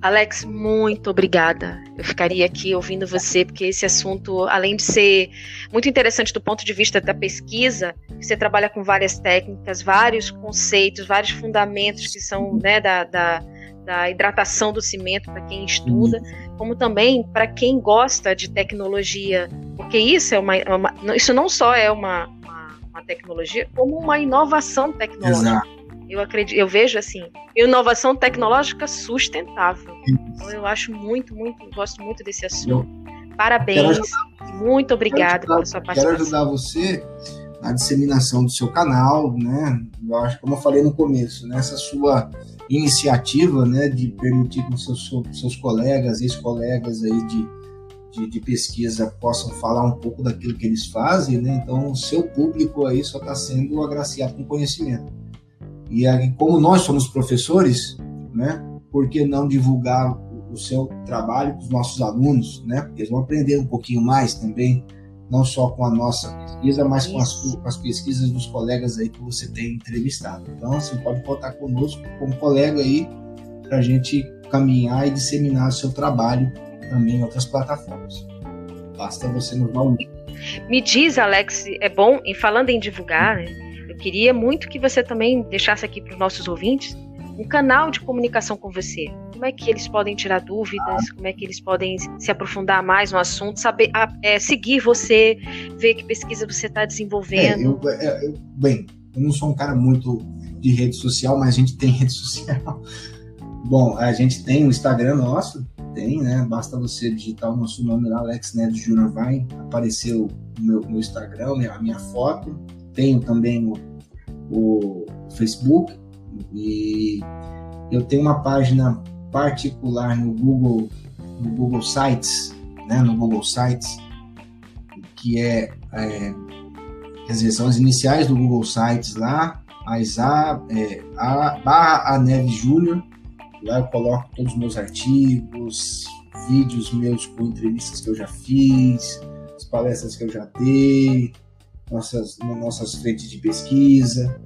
Alex, muito obrigada. Eu ficaria aqui ouvindo você, porque esse assunto, além de ser muito interessante do ponto de vista da pesquisa, você trabalha com várias técnicas, vários conceitos, vários fundamentos que são né, da, da, da hidratação do cimento para quem estuda, como também para quem gosta de tecnologia, porque isso é uma, é uma isso não só é uma, uma, uma tecnologia, como uma inovação tecnológica. Exato eu acredito, eu vejo assim, inovação tecnológica sustentável. Então eu acho muito, muito, gosto muito desse assunto. Parabéns, muito obrigado pela sua participação. Quero ajudar você na disseminação do seu canal, né? Eu acho, como eu falei no começo, nessa né? sua iniciativa, né, de permitir que seus, seus colegas, ex-colegas aí de, de, de, pesquisa possam falar um pouco daquilo que eles fazem, né? Então, o seu público aí só está sendo agraciado com conhecimento. E aí, como nós somos professores, né, por que não divulgar o seu trabalho com os nossos alunos, né? Porque eles vão aprender um pouquinho mais também, não só com a nossa pesquisa, mas com as, com as pesquisas dos colegas aí que você tem entrevistado. Então, você pode contar conosco como colega aí para a gente caminhar e disseminar o seu trabalho também em outras plataformas. Basta você nos dar um. Me diz, Alex, é bom, em falando em divulgar, né? Queria muito que você também deixasse aqui para os nossos ouvintes um canal de comunicação com você? Como é que eles podem tirar dúvidas? Ah. Como é que eles podem se aprofundar mais no assunto? Saber é, seguir você, ver que pesquisa você está desenvolvendo? É, eu, é, eu, bem, eu não sou um cara muito de rede social, mas a gente tem rede social. Bom, a gente tem o Instagram nosso, tem, né? Basta você digitar o nosso nome lá, Alex Neto Júnior, vai aparecer o meu, meu Instagram, a minha foto. Tenho também o, o Facebook e eu tenho uma página particular no Google, no Google Sites, né? No Google Sites, que é, é quer dizer, são as iniciais do Google Sites lá, mas a, é, a barra a Neve Júnior Lá eu coloco todos os meus artigos, vídeos meus com entrevistas que eu já fiz, as palestras que eu já dei, nossas, nossas frentes de pesquisa.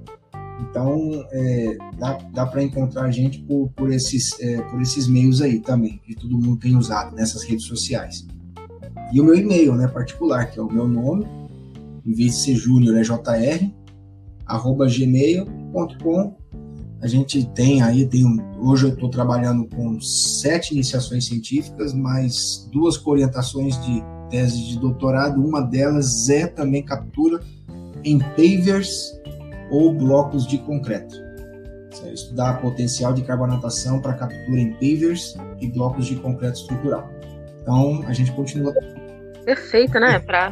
Então, é, dá, dá para encontrar a gente por, por, esses, é, por esses meios aí também, que todo mundo tem usado nessas redes sociais. E o meu e-mail né, particular, que é o meu nome, em vez de ser júnior, é jr, arroba gmail.com a gente tem aí, tem, hoje eu estou trabalhando com sete iniciações científicas, mais duas orientações de tese de doutorado. Uma delas é também captura em pavers ou blocos de concreto. É estudar potencial de carbonatação para captura em pavers e blocos de concreto estrutural. Então, a gente continua. Perfeito, né? Para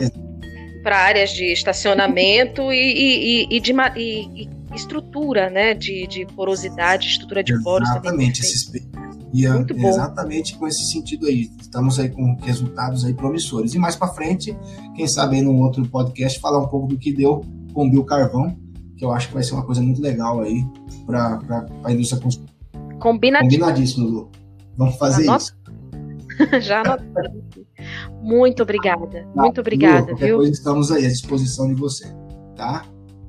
para áreas de estacionamento e, e, e, de, e, estrutura, né, de, de porosidade, estrutura de poros. Exatamente, esses e bom. exatamente com esse sentido aí. Estamos aí com resultados aí promissores. E mais para frente, quem sabe aí num outro podcast falar um pouco do que deu com o Carvão, que eu acho que vai ser uma coisa muito legal aí para a indústria Combinadíssimo. Combinadíssimo, Lu. Vamos fazer isso. Já anotei. Muito obrigada. Tá, muito obrigada, Lu, viu? Depois estamos aí à disposição de você, tá?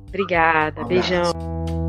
Obrigada. Um beijão.